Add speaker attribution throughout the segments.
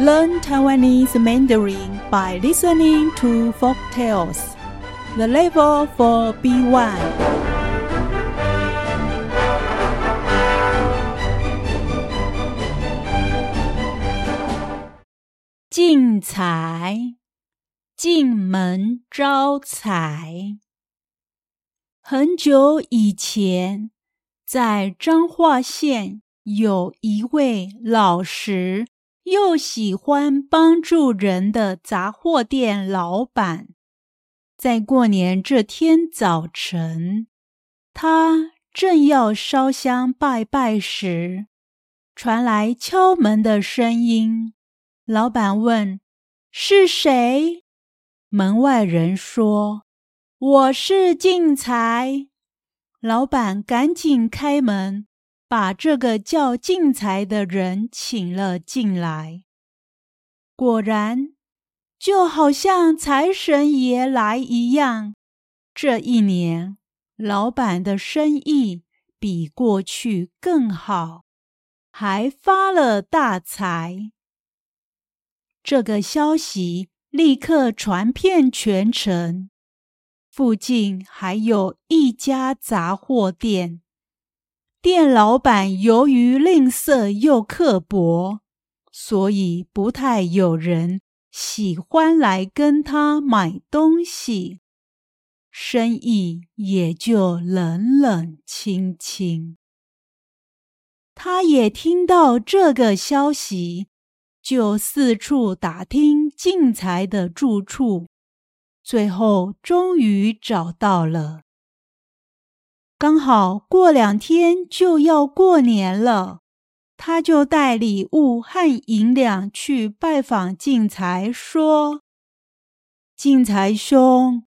Speaker 1: Learn Taiwanese Mandarin by listening to folk tales. The level for B1. 进财，进门招财。很久以前，在彰化县有一位老实又喜欢帮助人的杂货店老板。在过年这天早晨，他正要烧香拜拜时，传来敲门的声音。老板问：“是谁？”门外人说：“我是进财。”老板赶紧开门，把这个叫进财的人请了进来。果然，就好像财神爷来一样，这一年老板的生意比过去更好，还发了大财。这个消息立刻传遍全城。附近还有一家杂货店，店老板由于吝啬又刻薄，所以不太有人喜欢来跟他买东西，生意也就冷冷清清。他也听到这个消息。就四处打听进财的住处，最后终于找到了。刚好过两天就要过年了，他就带礼物和银两去拜访进财，说：“进财兄，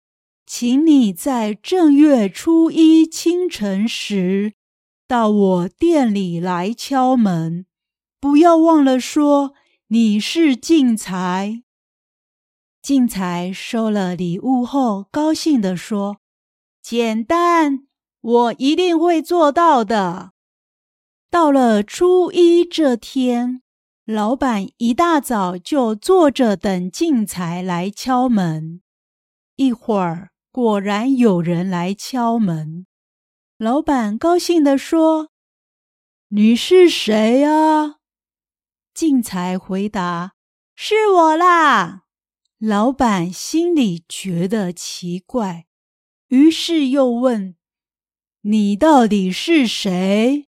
Speaker 1: 请你在正月初一清晨时到我店里来敲门，不要忘了说。”你是进财，进财收了礼物后，高兴地说：“简单，我一定会做到的。”到了初一这天，老板一大早就坐着等进财来敲门。一会儿，果然有人来敲门。老板高兴地说：“你是谁呀？”进财回答：“是我啦。”老板心里觉得奇怪，于是又问：“你到底是谁？”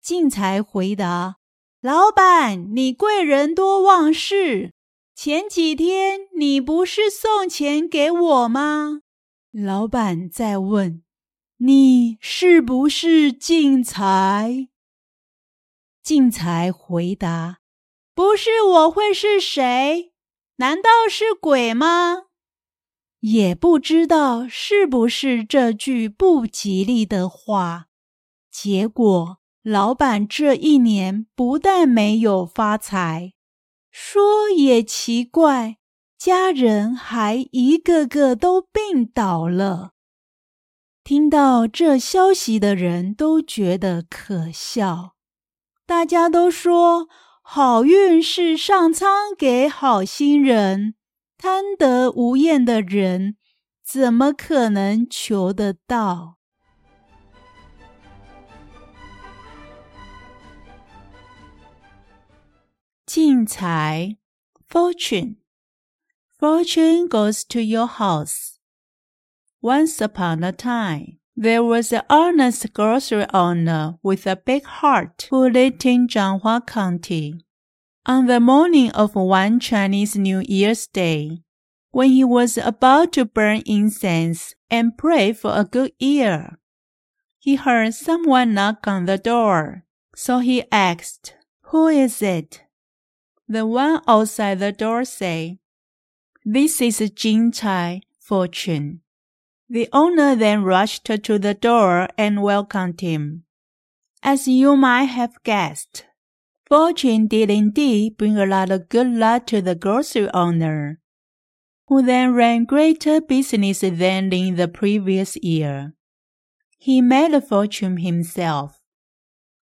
Speaker 1: 进才回答：“老板，你贵人多忘事。前几天你不是送钱给我吗？”老板再问：“你是不是进财？”进才回答。不是我会是谁？难道是鬼吗？也不知道是不是这句不吉利的话。结果老板这一年不但没有发财，说也奇怪，家人还一个个都病倒了。听到这消息的人都觉得可笑，大家都说。好运是上苍给好心人，贪得无厌的人怎么可能求得到？进财，fortune，fortune goes to your house. Once upon a time. There was an honest grocery owner with a big heart who lived in Zhanghua County. On the morning of one Chinese New Year's Day, when he was about to burn incense and pray for a good year, he heard someone knock on the door. So he asked, Who is it? The one outside the door said, This is Jin Chai Fortune. The owner then rushed to the door and welcomed him. As you might have guessed, fortune did indeed bring a lot of good luck to the grocery owner, who then ran greater business than in the previous year. He made a fortune himself.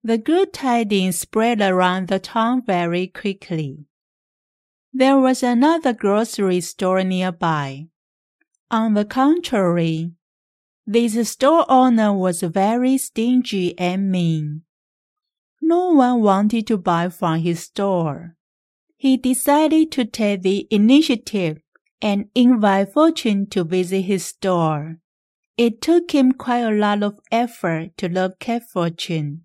Speaker 1: The good tidings spread around the town very quickly. There was another grocery store nearby. On the contrary, this store owner was very stingy and mean. No one wanted to buy from his store. He decided to take the initiative and invite Fortune to visit his store. It took him quite a lot of effort to locate Fortune.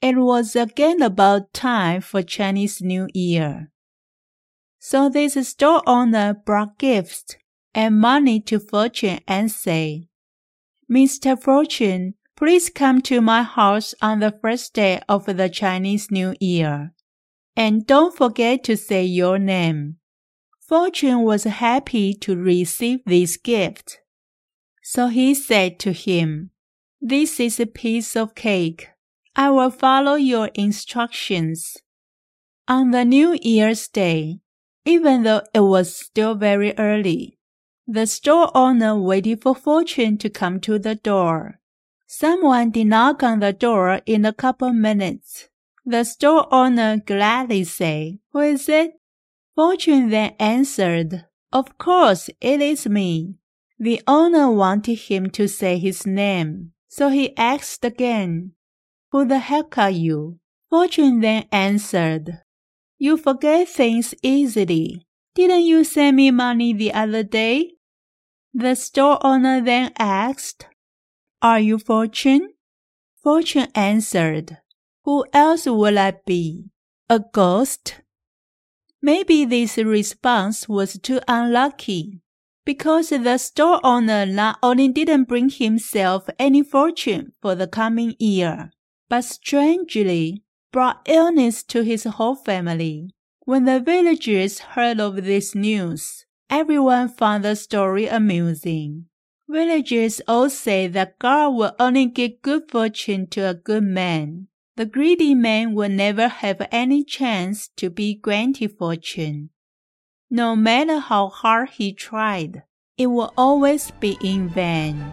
Speaker 1: It was again about time for Chinese New Year. So this store owner brought gifts and money to Fortune and said, Mr. Fortune, please come to my house on the first day of the Chinese New Year. And don't forget to say your name. Fortune was happy to receive this gift. So he said to him, This is a piece of cake. I will follow your instructions. On the New Year's Day, even though it was still very early, the store owner waited for Fortune to come to the door. Someone did knock on the door in a couple minutes. The store owner gladly said, Who is it? Fortune then answered, Of course, it is me. The owner wanted him to say his name, so he asked again, Who the heck are you? Fortune then answered, You forget things easily. Didn't you send me money the other day? The store owner then asked, Are you Fortune? Fortune answered, Who else will I be? A ghost? Maybe this response was too unlucky because the store owner not only didn't bring himself any fortune for the coming year, but strangely brought illness to his whole family. When the villagers heard of this news, everyone found the story amusing. Villagers all say that God will only give good fortune to a good man, the greedy man will never have any chance to be granted fortune. No matter how hard he tried, it will always be in vain.